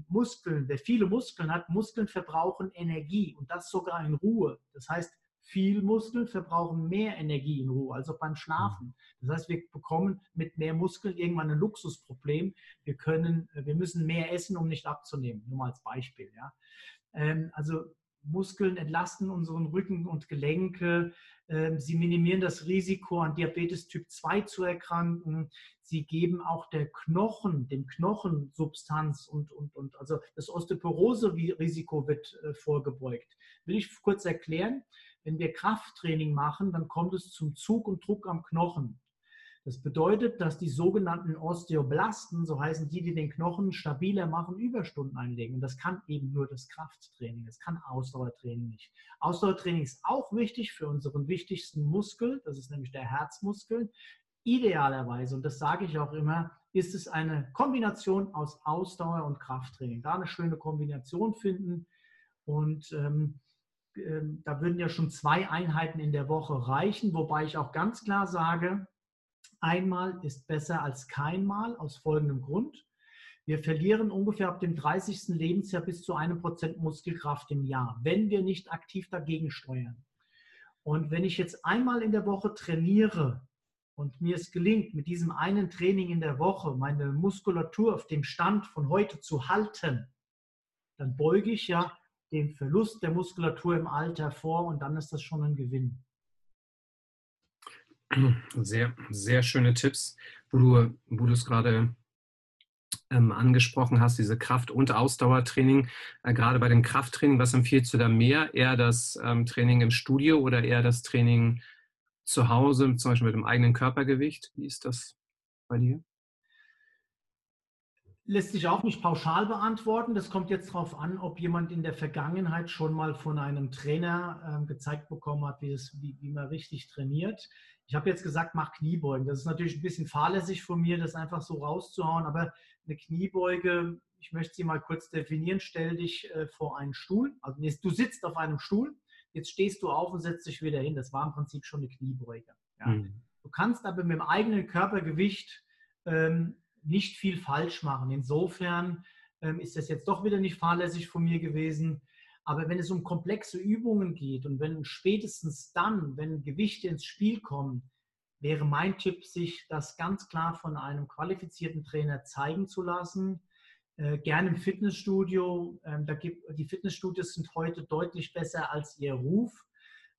Muskeln, wer viele Muskeln hat, Muskeln verbrauchen Energie und das sogar in Ruhe. Das heißt, viel Muskeln verbrauchen mehr Energie in Ruhe, also beim Schlafen. Das heißt, wir bekommen mit mehr Muskeln irgendwann ein Luxusproblem. Wir können, wir müssen mehr essen, um nicht abzunehmen. Nur mal als Beispiel. Ja. Ähm, also Muskeln entlasten unseren Rücken und Gelenke. Ähm, sie minimieren das Risiko, an Diabetes Typ 2 zu erkranken. Sie geben auch der Knochen, dem Knochen Substanz und, und, und also das Osteoporose-Risiko wird äh, vorgebeugt. Will ich kurz erklären? Wenn wir Krafttraining machen, dann kommt es zum Zug und Druck am Knochen. Das bedeutet, dass die sogenannten Osteoblasten, so heißen die, die den Knochen stabiler machen, Überstunden einlegen. Und das kann eben nur das Krafttraining. Das kann Ausdauertraining nicht. Ausdauertraining ist auch wichtig für unseren wichtigsten Muskel, das ist nämlich der Herzmuskel. Idealerweise, und das sage ich auch immer, ist es eine Kombination aus Ausdauer und Krafttraining. Da eine schöne Kombination finden. Und ähm, da würden ja schon zwei Einheiten in der Woche reichen, wobei ich auch ganz klar sage, Einmal ist besser als keinmal aus folgendem Grund. Wir verlieren ungefähr ab dem 30. Lebensjahr bis zu einem Prozent Muskelkraft im Jahr, wenn wir nicht aktiv dagegen steuern. Und wenn ich jetzt einmal in der Woche trainiere und mir es gelingt, mit diesem einen Training in der Woche meine Muskulatur auf dem Stand von heute zu halten, dann beuge ich ja den Verlust der Muskulatur im Alter vor und dann ist das schon ein Gewinn. Sehr, sehr schöne Tipps, wo du, wo du es gerade ähm, angesprochen hast, diese Kraft- und Ausdauertraining. Äh, gerade bei dem Krafttraining, was empfiehlst du da mehr? Eher das ähm, Training im Studio oder eher das Training zu Hause, zum Beispiel mit dem eigenen Körpergewicht? Wie ist das bei dir? Lässt sich auch nicht pauschal beantworten. Das kommt jetzt darauf an, ob jemand in der Vergangenheit schon mal von einem Trainer äh, gezeigt bekommen hat, wie, das, wie, wie man richtig trainiert. Ich habe jetzt gesagt, mach Kniebeugen. Das ist natürlich ein bisschen fahrlässig von mir, das einfach so rauszuhauen, aber eine Kniebeuge, ich möchte sie mal kurz definieren, stell dich äh, vor einen Stuhl. Also du sitzt auf einem Stuhl, jetzt stehst du auf und setzt dich wieder hin. Das war im Prinzip schon eine Kniebeuge. Ja. Mhm. Du kannst aber mit dem eigenen Körpergewicht ähm, nicht viel falsch machen. Insofern ähm, ist das jetzt doch wieder nicht fahrlässig von mir gewesen. Aber wenn es um komplexe Übungen geht und wenn spätestens dann, wenn Gewichte ins Spiel kommen, wäre mein Tipp, sich das ganz klar von einem qualifizierten Trainer zeigen zu lassen. Äh, gerne im Fitnessstudio. Ähm, da gibt, die Fitnessstudios sind heute deutlich besser als ihr Ruf.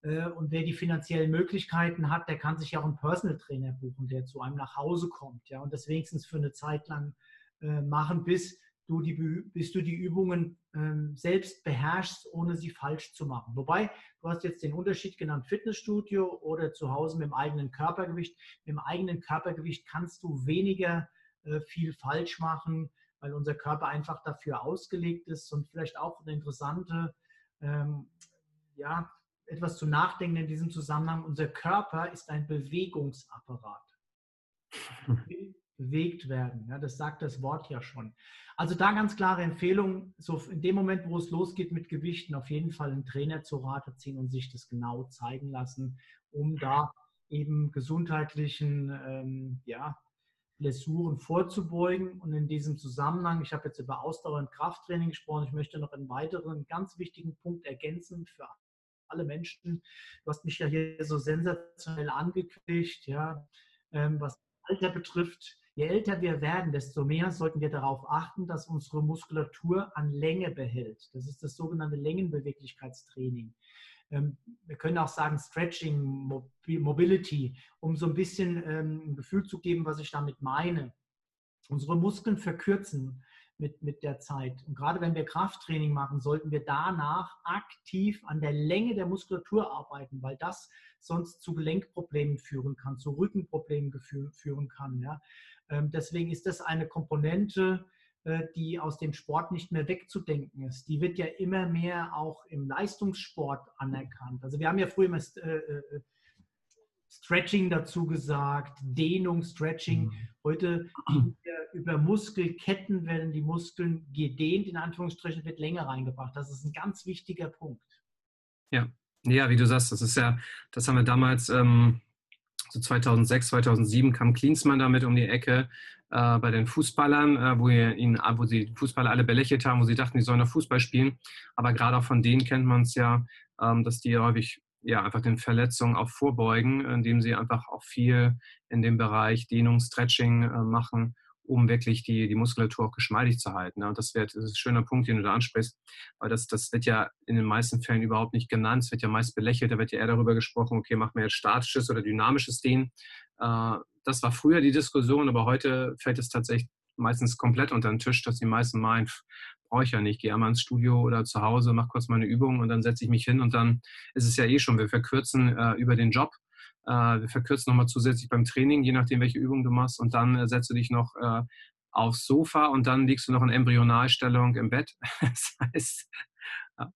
Äh, und wer die finanziellen Möglichkeiten hat, der kann sich ja auch einen Personal Trainer buchen, der zu einem nach Hause kommt. Ja, und das wenigstens für eine Zeit lang äh, machen, bis du die, bis du die Übungen ähm, selbst beherrschst, ohne sie falsch zu machen. Wobei, du hast jetzt den Unterschied genannt, Fitnessstudio oder zu Hause mit dem eigenen Körpergewicht. Mit dem eigenen Körpergewicht kannst du weniger äh, viel falsch machen, weil unser Körper einfach dafür ausgelegt ist und vielleicht auch eine interessante, ähm, ja, etwas zu nachdenken in diesem Zusammenhang. Unser Körper ist ein Bewegungsapparat. (laughs) bewegt werden. Ja, das sagt das Wort ja schon. Also da ganz klare Empfehlung, so in dem Moment, wo es losgeht mit Gewichten, auf jeden Fall einen Trainer zu Rate ziehen und sich das genau zeigen lassen, um da eben gesundheitlichen ähm, ja, Blessuren vorzubeugen. Und in diesem Zusammenhang, ich habe jetzt über Ausdauer und Krafttraining gesprochen, ich möchte noch einen weiteren ganz wichtigen Punkt ergänzen für alle Menschen. Du hast mich ja hier so sensationell angekündigt, ja, ähm, was Alter betrifft. Je älter wir werden, desto mehr sollten wir darauf achten, dass unsere Muskulatur an Länge behält. Das ist das sogenannte Längenbeweglichkeitstraining. Ähm, wir können auch sagen Stretching, Mobility, um so ein bisschen ähm, ein Gefühl zu geben, was ich damit meine. Unsere Muskeln verkürzen mit, mit der Zeit. Und gerade wenn wir Krafttraining machen, sollten wir danach aktiv an der Länge der Muskulatur arbeiten, weil das sonst zu Gelenkproblemen führen kann, zu Rückenproblemen führen kann. Ja. Ähm, deswegen ist das eine Komponente, äh, die aus dem Sport nicht mehr wegzudenken ist. Die wird ja immer mehr auch im Leistungssport anerkannt. Also wir haben ja früher immer äh, äh, Stretching dazu gesagt, Dehnung, Stretching. Mhm. Heute über Muskelketten werden die Muskeln gedehnt, in Anführungsstrichen, wird länger reingebracht. Das ist ein ganz wichtiger Punkt. Ja, ja, wie du sagst, das ist ja, das haben wir damals ähm, so 2006, 2007 kam Klinsmann damit um die Ecke äh, bei den Fußballern, äh, wo, ihn, wo sie Fußballer alle belächelt haben, wo sie dachten, die sollen noch Fußball spielen. Aber gerade auch von denen kennt man es ja, ähm, dass die häufig ja, einfach den Verletzungen auch vorbeugen, indem sie einfach auch viel in dem Bereich Dehnung, Stretching äh, machen um wirklich die, die Muskulatur auch geschmeidig zu halten. Und das, wird, das ist ein schöner Punkt, den du da ansprichst, weil das, das wird ja in den meisten Fällen überhaupt nicht genannt. Es wird ja meist belächelt, da wird ja eher darüber gesprochen, okay, machen wir jetzt statisches oder dynamisches Dehnen. Äh, das war früher die Diskussion, aber heute fällt es tatsächlich meistens komplett unter den Tisch, dass die meisten meinen, brauche ich ja nicht, gehe einmal ins Studio oder zu Hause, mache kurz meine Übung und dann setze ich mich hin und dann ist es ja eh schon, wir verkürzen äh, über den Job äh, wir verkürzen nochmal zusätzlich beim Training, je nachdem, welche Übung du machst. Und dann äh, setzt dich noch äh, aufs Sofa und dann liegst du noch in Embryonalstellung im Bett. (laughs) das heißt, ja,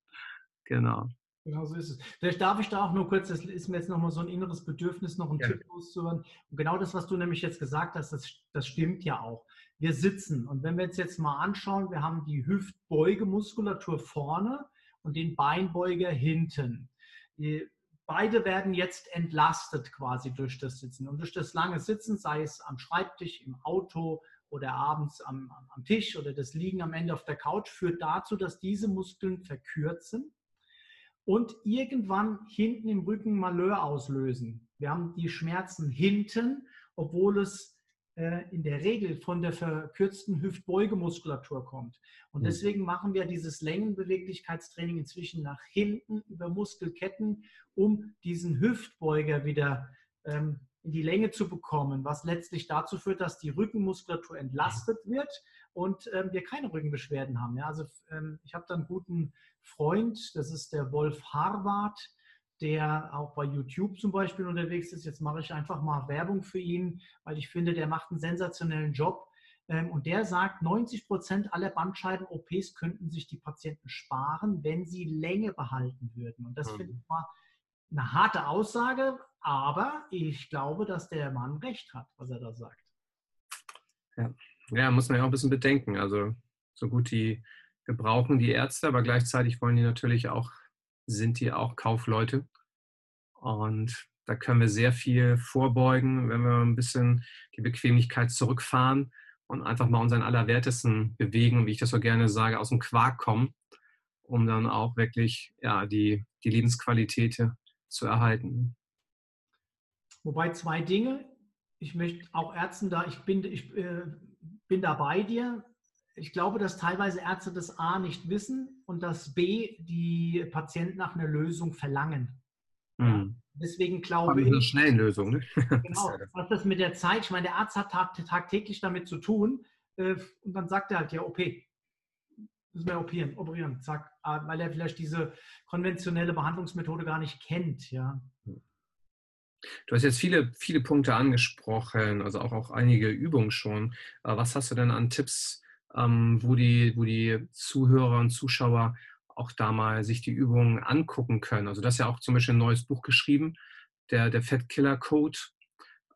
genau. Genau so ist es. Vielleicht darf ich da auch nur kurz, das ist mir jetzt nochmal so ein inneres Bedürfnis, noch einen ja. Tipp loszuhören. Und genau das, was du nämlich jetzt gesagt hast, das, das stimmt ja auch. Wir sitzen und wenn wir uns jetzt mal anschauen, wir haben die Hüftbeugemuskulatur vorne und den Beinbeuger hinten. Beide werden jetzt entlastet quasi durch das Sitzen. Und durch das lange Sitzen, sei es am Schreibtisch, im Auto oder abends am, am Tisch oder das Liegen am Ende auf der Couch, führt dazu, dass diese Muskeln verkürzen und irgendwann hinten im Rücken Malheur auslösen. Wir haben die Schmerzen hinten, obwohl es äh, in der Regel von der verkürzten Hüftbeugemuskulatur kommt. Und mhm. deswegen machen wir dieses Längenbeweglichkeitstraining inzwischen nach hinten über Muskelketten, um diesen Hüftbeuger wieder ähm, in die Länge zu bekommen, was letztlich dazu führt, dass die Rückenmuskulatur entlastet wird und ähm, wir keine Rückenbeschwerden haben. Ja, also ähm, ich habe da einen guten Freund, das ist der Wolf Harvard, der auch bei YouTube zum Beispiel unterwegs ist. Jetzt mache ich einfach mal Werbung für ihn, weil ich finde, der macht einen sensationellen Job. Ähm, und der sagt, 90 Prozent aller Bandscheiden-OPs könnten sich die Patienten sparen, wenn sie Länge behalten würden. Und das mhm. finde ich mal eine harte Aussage, aber ich glaube, dass der Mann recht hat, was er da sagt. Ja, ja muss man ja auch ein bisschen bedenken. Also so gut die wir brauchen die Ärzte, aber gleichzeitig wollen die natürlich auch, sind die auch Kaufleute. Und da können wir sehr viel vorbeugen, wenn wir ein bisschen die Bequemlichkeit zurückfahren und einfach mal unseren Allerwertesten bewegen, wie ich das so gerne sage, aus dem Quark kommen, um dann auch wirklich ja, die, die Lebensqualität zu erhalten. Wobei zwei Dinge, ich möchte auch Ärzten da, ich bin, ich, äh, bin da bei dir, ich glaube, dass teilweise Ärzte das A nicht wissen und dass B die Patienten nach einer Lösung verlangen. Mhm. Deswegen glaube ich. Eine schnelle Lösung, ne? (laughs) Genau. Was das mit der Zeit, ich meine, der Arzt hat tagtäglich damit zu tun äh, und dann sagt er halt, ja, OP. Müssen wir operieren, operieren, zack, ah, weil er vielleicht diese konventionelle Behandlungsmethode gar nicht kennt, ja. Du hast jetzt viele, viele Punkte angesprochen, also auch, auch einige Übungen schon. Was hast du denn an Tipps ähm, wo, die, wo die Zuhörer und Zuschauer auch da mal sich die Übungen angucken können. Also das ist ja auch zum Beispiel ein neues Buch geschrieben, der, der Fat Killer Code.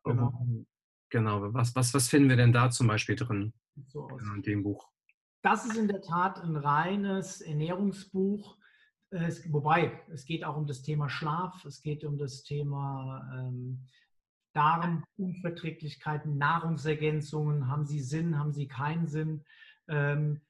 Genau. Ähm, genau. Was, was, was finden wir denn da zum Beispiel drin so in dem Buch? Das ist in der Tat ein reines Ernährungsbuch. Es, wobei, es geht auch um das Thema Schlaf, es geht um das Thema ähm, Darmunverträglichkeiten, Nahrungsergänzungen, haben sie Sinn, haben sie keinen Sinn? Ähm,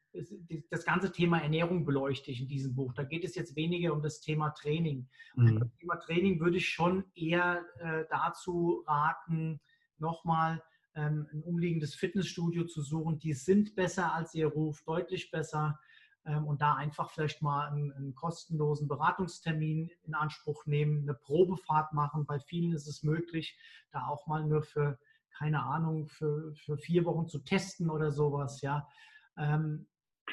das ganze Thema Ernährung beleuchte ich in diesem Buch. Da geht es jetzt weniger um das Thema Training. Mhm. Das Thema Training würde ich schon eher äh, dazu raten, nochmal ähm, ein umliegendes Fitnessstudio zu suchen. Die sind besser als ihr Ruf, deutlich besser. Ähm, und da einfach vielleicht mal einen, einen, kostenlosen Beratungstermin in Anspruch nehmen, eine Probefahrt machen. Bei vielen ist es möglich, da auch mal nur für, keine Ahnung, für, für vier Wochen zu testen oder sowas. Ja. Ähm,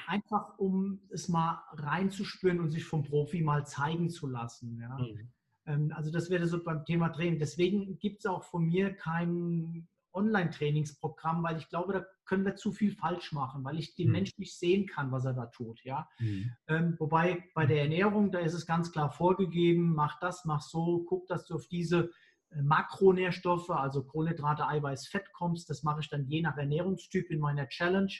einfach um es mal reinzuspüren und sich vom Profi mal zeigen zu lassen. Ja. Mhm. Ähm, also das wäre so beim Thema Training. Deswegen gibt es auch von mir kein Online-Trainingsprogramm, weil ich glaube, da können wir zu viel falsch machen, weil ich den mhm. Menschen nicht sehen kann, was er da tut. Ja? Mhm. Ähm, wobei bei der Ernährung, da ist es ganz klar vorgegeben, mach das, mach so, guck, dass du auf diese äh, Makronährstoffe, also Kohlenhydrate, Eiweiß, Fett kommst. Das mache ich dann je nach Ernährungstyp in meiner Challenge.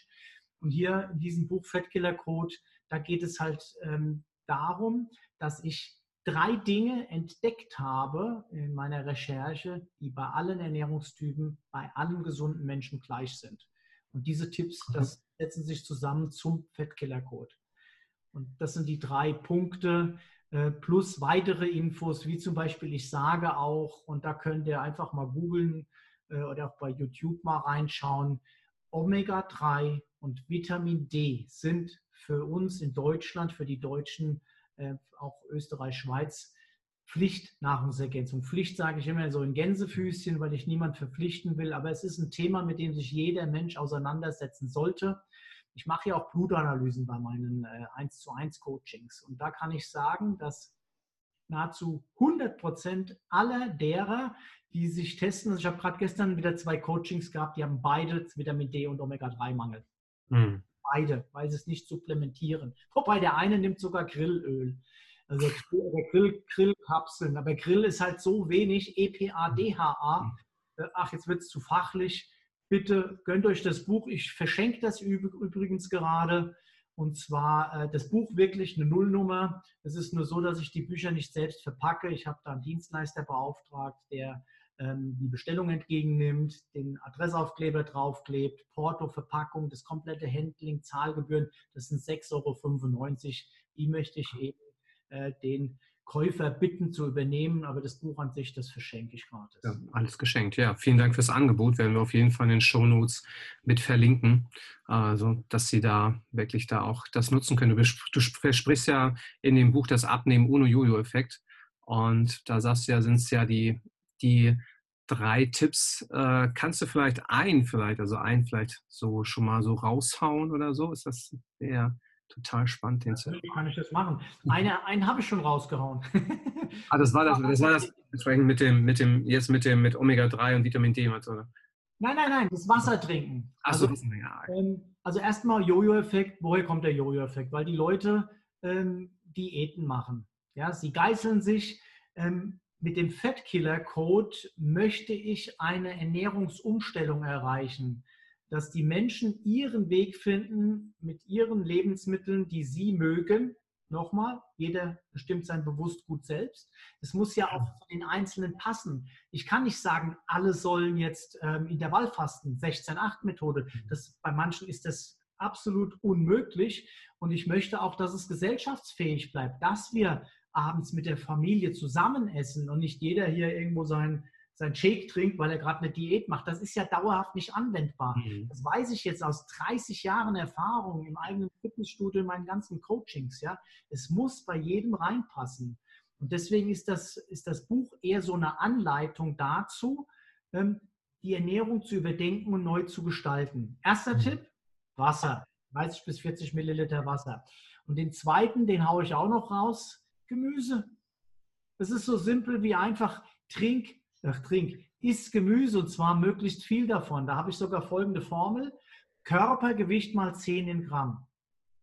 Und hier in diesem Buch Fettkiller Code, da geht es halt ähm, darum, dass ich drei Dinge entdeckt habe in meiner Recherche, die bei allen Ernährungstypen, bei allen gesunden Menschen gleich sind. Und diese Tipps, das setzen sich zusammen zum Fettkiller-Code. Und das sind die drei Punkte äh, plus weitere Infos, wie zum Beispiel, ich sage auch, und da könnt ihr einfach mal googeln äh, oder auch bei YouTube mal reinschauen, Omega-3 und Vitamin D sind für uns in Deutschland, für die Deutschen, auch Österreich, Schweiz, Pflichtnahrungsergänzung. Pflicht sage ich immer so in Gänsefüßchen, weil ich niemand verpflichten will, aber es ist ein Thema, mit dem sich jeder Mensch auseinandersetzen sollte. Ich mache ja auch Blutanalysen bei meinen äh, 1 zu 1 Coachings und da kann ich sagen, dass nahezu 100 Prozent aller derer, die sich testen, also ich habe gerade gestern wieder zwei Coachings gehabt, die haben beide Vitamin D und Omega-3-Mangel. Hm. Beide, weil sie es nicht supplementieren. Wobei der eine nimmt sogar Grillöl. Also Grill, Grillkapseln. Aber Grill ist halt so wenig EPA, DHA. Äh, ach, jetzt wird es zu fachlich. Bitte gönnt euch das Buch. Ich verschenke das übrigens gerade. Und zwar äh, das Buch wirklich eine Nullnummer. Es ist nur so, dass ich die Bücher nicht selbst verpacke. Ich habe da einen Dienstleister beauftragt, der ähm, die Bestellung entgegennimmt, den Adressaufkleber draufklebt, Porto, Verpackung, das komplette Handling, Zahlgebühren, das sind 6,95 Euro. Die möchte ich eben äh, den Käufer bitten zu übernehmen, aber das Buch an sich, das verschenke ich gratis. Ja, alles geschenkt, ja. Vielen Dank fürs Angebot. Werden wir auf jeden Fall in den Shownotes mit verlinken, also dass Sie da wirklich da auch das nutzen können. Du, du versprichst ja in dem Buch das Abnehmen ohne Jojo-Effekt und da sagst du ja, sind es ja die, die drei Tipps. Äh, kannst du vielleicht einen vielleicht, also einen vielleicht so schon mal so raushauen oder so? Ist das eher total spannend, den zu. Wie kann ich das machen? Eine, einen habe ich schon rausgehauen. (laughs) ah, das war das, das war das (laughs) mit dem, mit dem, jetzt mit dem, mit Omega-3 und Vitamin D, oder? Nein, nein, nein, das Wasser trinken. Achso, also, ja. ähm, also erstmal Jojo-Effekt. Woher kommt der Jojo-Effekt? Weil die Leute ähm, Diäten machen. Ja, sie geißeln sich. Ähm, mit dem Fettkiller-Code möchte ich eine Ernährungsumstellung erreichen dass die Menschen ihren Weg finden mit ihren Lebensmitteln, die sie mögen. Nochmal, jeder bestimmt sein Bewusstgut selbst. Es muss ja auch für den Einzelnen passen. Ich kann nicht sagen, alle sollen jetzt ähm, Intervallfasten, 16-8-Methode. Mhm. bei manchen ist das absolut unmöglich. Und ich möchte auch, dass es gesellschaftsfähig bleibt, dass wir abends mit der Familie zusammen essen und nicht jeder hier irgendwo sein sein Shake trinkt, weil er gerade eine Diät macht. Das ist ja dauerhaft nicht anwendbar. Mhm. Das weiß ich jetzt aus 30 Jahren Erfahrung im eigenen Fitnessstudio, in meinen ganzen Coachings. Ja, es muss bei jedem reinpassen. Und deswegen ist das, ist das Buch eher so eine Anleitung dazu, ähm, die Ernährung zu überdenken und neu zu gestalten. Erster mhm. Tipp: Wasser. 30 bis 40 Milliliter Wasser. Und den zweiten, den haue ich auch noch raus: Gemüse. Es ist so simpel wie einfach, trink Ach, trink, iss Gemüse und zwar möglichst viel davon. Da habe ich sogar folgende Formel. Körpergewicht mal 10 in Gramm.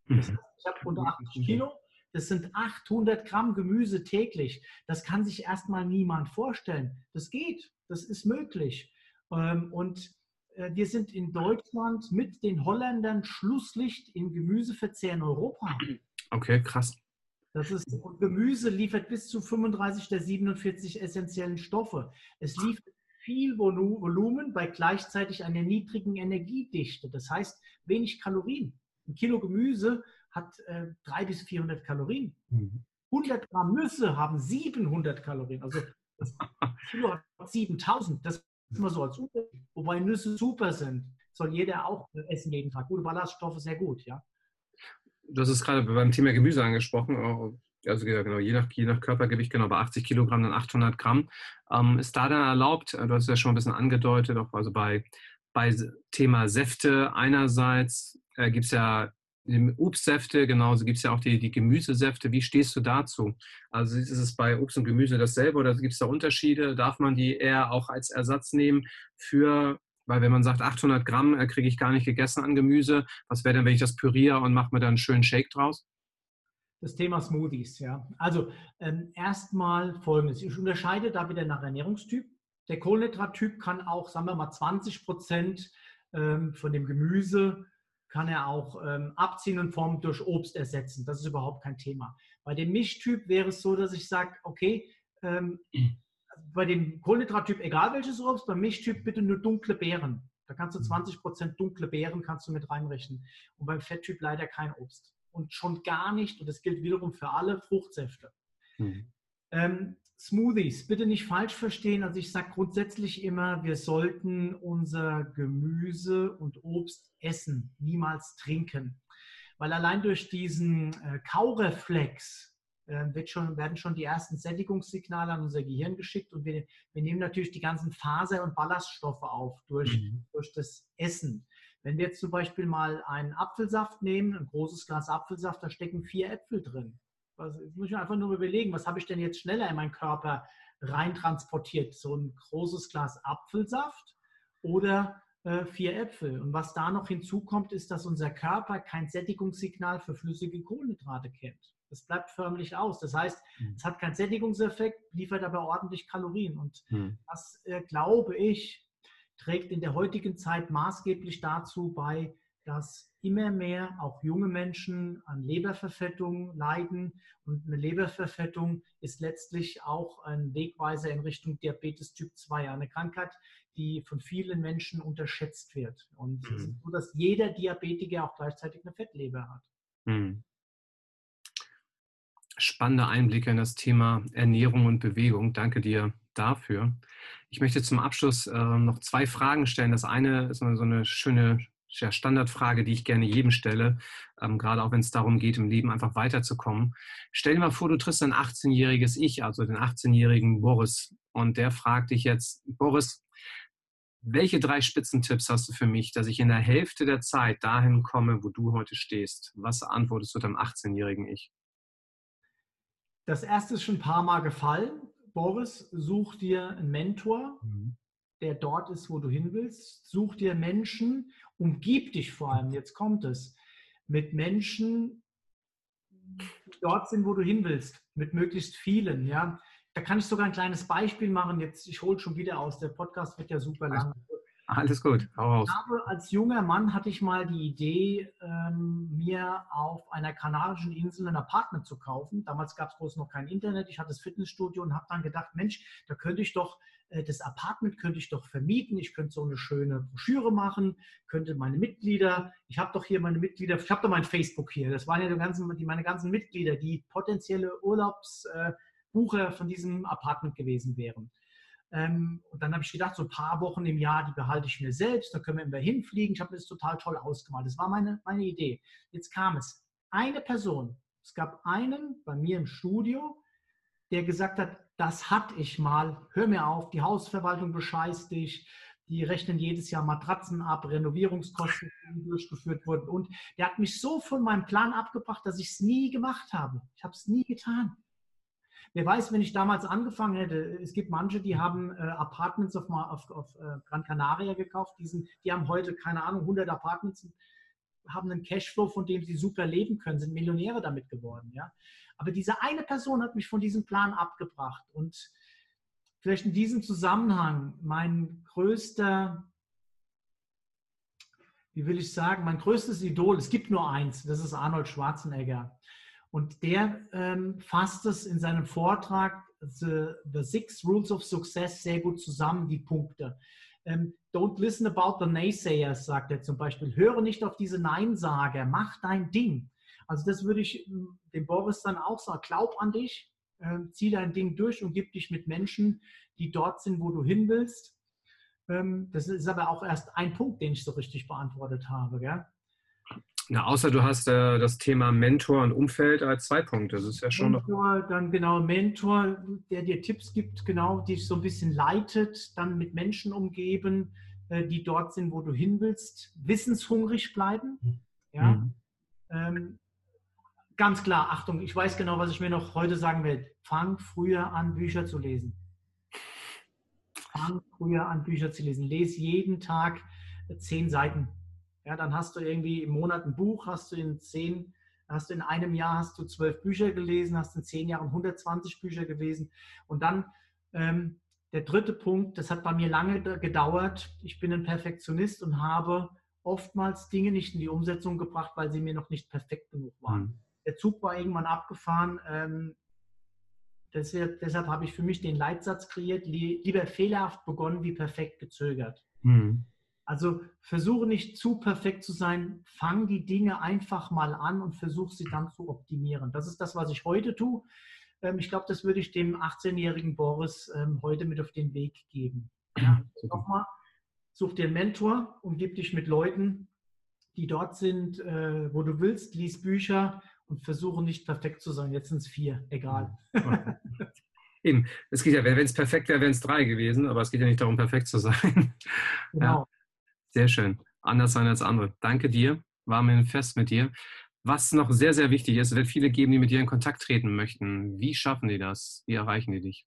Das heißt, ich habe 180 Kilo. Das sind 800 Gramm Gemüse täglich. Das kann sich erstmal niemand vorstellen. Das geht. Das ist möglich. Ähm, und äh, wir sind in Deutschland mit den Holländern Schlusslicht im Gemüseverzehr in Europa. Okay, krass. Das ist, und Gemüse liefert bis zu 35 der 47 essentiellen Stoffe. Es liefert viel Volumen bei gleichzeitig einer niedrigen Energiedichte. Das heißt, wenig Kalorien. Ein Kilo Gemüse hat äh, 300 bis 400 Kalorien. Mhm. 100 Gramm Nüsse haben 700 Kalorien. Also das Kilo hat 7000. Das ist immer so als Unterschied. Wobei Nüsse super sind. Soll jeder auch essen jeden Tag. Gute Ballaststoffe, sehr gut, ja du hast es gerade beim Thema Gemüse angesprochen, also genau, je nach, je nach Körpergewicht, genau, bei 80 Kilogramm dann 800 Gramm. Ähm, ist da dann erlaubt, du hast es ja schon ein bisschen angedeutet, auch also bei, bei Thema Säfte einerseits äh, gibt es ja Obstsäfte, genauso gibt es ja auch die, die Gemüsesäfte. Wie stehst du dazu? Also ist es bei Obst und Gemüse dasselbe oder gibt es da Unterschiede? Darf man die eher auch als Ersatz nehmen für weil wenn man sagt, 800 Gramm äh, kriege ich gar nicht gegessen an Gemüse, was wäre denn, wenn ich das püriere und mache mir dann einen schönen Shake draus? Das Thema Smoothies, ja. Also ähm, erstmal folgendes. Ich unterscheide da wieder nach Ernährungstyp. Der Kohlenhydrattyp kann auch, sagen wir mal, 20 Prozent ähm, von dem Gemüse kann er auch ähm, abziehen und Form durch Obst ersetzen. Das ist überhaupt kein Thema. Bei dem Mischtyp wäre es so, dass ich sage, okay, ähm, bei dem Kohlenhydrattyp, egal welches Obst, beim Mischtyp bitte nur dunkle Beeren. Da kannst du 20% mhm. dunkle Beeren kannst du mit reinrechnen. Und beim Fetttyp leider kein Obst. Und schon gar nicht, und das gilt wiederum für alle, Fruchtsäfte. Mhm. Ähm, Smoothies, bitte nicht falsch verstehen. Also ich sage grundsätzlich immer, wir sollten unser Gemüse und Obst essen, niemals trinken. Weil allein durch diesen äh, Kaureflex, wird schon, werden schon die ersten Sättigungssignale an unser Gehirn geschickt und wir, wir nehmen natürlich die ganzen Faser- und Ballaststoffe auf durch, mhm. durch das Essen. Wenn wir jetzt zum Beispiel mal einen Apfelsaft nehmen, ein großes Glas Apfelsaft, da stecken vier Äpfel drin. Also, ich muss mir einfach nur überlegen, was habe ich denn jetzt schneller in meinen Körper reintransportiert? So ein großes Glas Apfelsaft oder äh, vier Äpfel. Und was da noch hinzukommt, ist, dass unser Körper kein Sättigungssignal für flüssige Kohlenhydrate kennt. Das bleibt förmlich aus. Das heißt, mhm. es hat keinen Sättigungseffekt, liefert aber ordentlich Kalorien. Und mhm. das, äh, glaube ich, trägt in der heutigen Zeit maßgeblich dazu bei, dass immer mehr auch junge Menschen an Leberverfettung leiden. Und eine Leberverfettung ist letztlich auch ein Wegweiser in Richtung Diabetes Typ 2, eine Krankheit, die von vielen Menschen unterschätzt wird. Und mhm. es ist so, dass jeder Diabetiker auch gleichzeitig eine Fettleber hat. Mhm. Spannende Einblicke in das Thema Ernährung und Bewegung. Danke dir dafür. Ich möchte zum Abschluss äh, noch zwei Fragen stellen. Das eine ist so eine schöne ja, Standardfrage, die ich gerne jedem stelle, ähm, gerade auch wenn es darum geht, im Leben einfach weiterzukommen. Stell dir mal vor, du triffst ein 18-jähriges Ich, also den 18-jährigen Boris, und der fragt dich jetzt, Boris, welche drei Spitzentipps hast du für mich, dass ich in der Hälfte der Zeit dahin komme, wo du heute stehst? Was antwortest du deinem 18-jährigen Ich? Das erste ist schon ein paar Mal gefallen. Boris, such dir einen Mentor, mhm. der dort ist, wo du hin willst. Such dir Menschen, umgib dich vor allem, jetzt kommt es, mit Menschen, die dort sind, wo du hin willst, mit möglichst vielen. Ja? Da kann ich sogar ein kleines Beispiel machen. Jetzt, ich hole schon wieder aus. Der Podcast wird ja super lang. Alles gut, hau raus. Habe, als junger Mann hatte ich mal die Idee, ähm, mir auf einer kanadischen Insel ein Apartment zu kaufen. Damals gab es groß noch kein Internet. Ich hatte das Fitnessstudio und habe dann gedacht, Mensch, da könnte ich doch, äh, das Apartment könnte ich doch vermieten. Ich könnte so eine schöne Broschüre machen, könnte meine Mitglieder, ich habe doch hier meine Mitglieder, ich habe doch mein Facebook hier. Das waren ja die ganzen, die, meine ganzen Mitglieder, die potenzielle Urlaubs... Äh, von diesem Apartment gewesen wären. Ähm, und dann habe ich gedacht, so ein paar Wochen im Jahr, die behalte ich mir selbst, da können wir immer hinfliegen. Ich habe das total toll ausgemalt. Das war meine, meine Idee. Jetzt kam es. Eine Person, es gab einen bei mir im Studio, der gesagt hat, das hatte ich mal, hör mir auf, die Hausverwaltung bescheißt dich, die rechnen jedes Jahr Matratzen ab, Renovierungskosten, die durchgeführt wurden. Und der hat mich so von meinem Plan abgebracht, dass ich es nie gemacht habe. Ich habe es nie getan. Wer weiß, wenn ich damals angefangen hätte, es gibt manche, die haben äh, Apartments auf, auf, auf äh, Gran Canaria gekauft, die, sind, die haben heute, keine Ahnung, 100 Apartments, haben einen Cashflow, von dem sie super leben können, sind Millionäre damit geworden. Ja? Aber diese eine Person hat mich von diesem Plan abgebracht. Und vielleicht in diesem Zusammenhang mein größter, wie will ich sagen, mein größtes Idol, es gibt nur eins, das ist Arnold Schwarzenegger. Und der ähm, fasst es in seinem Vortrag The, The, Six Rules of Success sehr gut zusammen, die Punkte. Ähm, don't listen about the naysayers, sagt er zum Beispiel. Höre nicht auf diese Neinsager, mach dein Ding. Also das würde ich ähm, dem Boris dann auch sagen. Glaub an dich, äh, zieh dein Ding durch und gib dich mit Menschen, die dort sind, wo du hin willst. Ähm, das ist aber auch erst ein Punkt, den ich so richtig beantwortet habe. Gell? Na, außer du hast äh, das Thema Mentor und Umfeld als zwei Punkte. Das ist ja schon Mentor, dann genau Mentor, der dir Tipps gibt, genau, dich so ein bisschen leitet, dann mit Menschen umgeben, äh, die dort sind, wo du hin willst, wissenshungrig bleiben. Ja. Mhm. Ähm, ganz klar, Achtung, ich weiß genau, was ich mir noch heute sagen will. Fang früher an, Bücher zu lesen. Fang früher an, Bücher zu lesen. Lese jeden Tag zehn Seiten ja, dann hast du irgendwie im Monat ein Buch, hast du in zehn, hast du in einem Jahr hast du zwölf Bücher gelesen, hast in zehn Jahren 120 Bücher gelesen. Und dann ähm, der dritte Punkt, das hat bei mir lange gedauert. Ich bin ein Perfektionist und habe oftmals Dinge nicht in die Umsetzung gebracht, weil sie mir noch nicht perfekt genug waren. Mhm. Der Zug war irgendwann abgefahren. Ähm, deshalb, deshalb, habe ich für mich den Leitsatz kreiert, lieber fehlerhaft begonnen wie perfekt gezögert. Mhm. Also versuche nicht zu perfekt zu sein, fang die Dinge einfach mal an und versuche sie dann zu optimieren. Das ist das, was ich heute tue. Ähm, ich glaube, das würde ich dem 18-jährigen Boris ähm, heute mit auf den Weg geben. Ja, nochmal, such dir einen Mentor, umgib dich mit Leuten, die dort sind, äh, wo du willst, lies Bücher und versuche nicht perfekt zu sein. Jetzt sind es vier, egal. (laughs) Eben, es geht ja, wenn es perfekt wäre, wären es drei gewesen, aber es geht ja nicht darum, perfekt zu sein. Genau. Ja. Sehr schön. Anders sein als andere. Danke dir. War mir ein Fest mit dir. Was noch sehr, sehr wichtig ist, wird viele geben, die mit dir in Kontakt treten möchten. Wie schaffen die das? Wie erreichen die dich?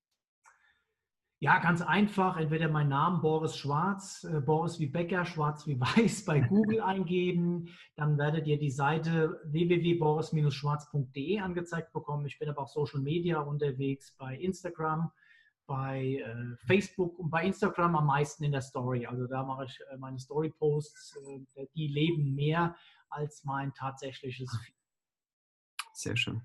Ja, ganz einfach. Entweder mein Name Boris Schwarz, äh, Boris wie Becker, Schwarz wie (laughs) Weiß bei Google (laughs) eingeben. Dann werdet ihr die Seite www.boris-schwarz.de angezeigt bekommen. Ich bin aber auch Social Media unterwegs bei Instagram bei äh, Facebook und bei Instagram am meisten in der Story. Also da mache ich äh, meine Story-Posts, äh, die leben mehr als mein tatsächliches. Sehr schön.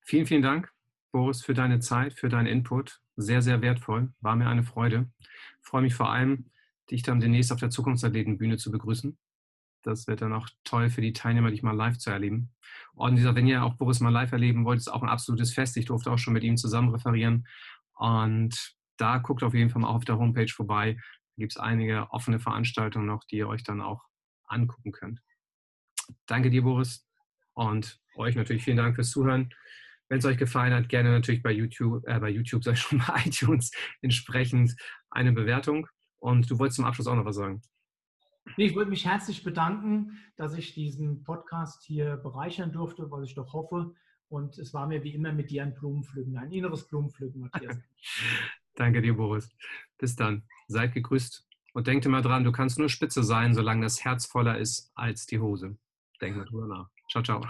Vielen, vielen Dank, Boris, für deine Zeit, für deinen Input. Sehr, sehr wertvoll. War mir eine Freude. Ich freue mich vor allem, dich dann demnächst auf der Zukunftsathletenbühne zu begrüßen. Das wird dann auch toll für die Teilnehmer, dich mal live zu erleben. Und dieser, wenn ihr auch Boris mal live erleben wollt, ist auch ein absolutes Fest. Ich durfte auch schon mit ihm zusammen referieren. Und da guckt auf jeden Fall mal auf der Homepage vorbei. Da gibt es einige offene Veranstaltungen noch, die ihr euch dann auch angucken könnt. Danke dir, Boris. Und euch natürlich vielen Dank fürs Zuhören. Wenn es euch gefallen hat, gerne natürlich bei YouTube, äh, bei YouTube, (laughs) ich schon, bei iTunes entsprechend eine Bewertung. Und du wolltest zum Abschluss auch noch was sagen. Ich würde mich herzlich bedanken, dass ich diesen Podcast hier bereichern durfte, was ich doch hoffe. Und es war mir wie immer mit dir ein Blumenpflücken, ein inneres Blumenpflücken, Matthias. (laughs) Danke dir, Boris. Bis dann. Seid gegrüßt. Und denkt immer dran, du kannst nur Spitze sein, solange das Herz voller ist als die Hose. Denk mal drüber nach. Ciao, ciao.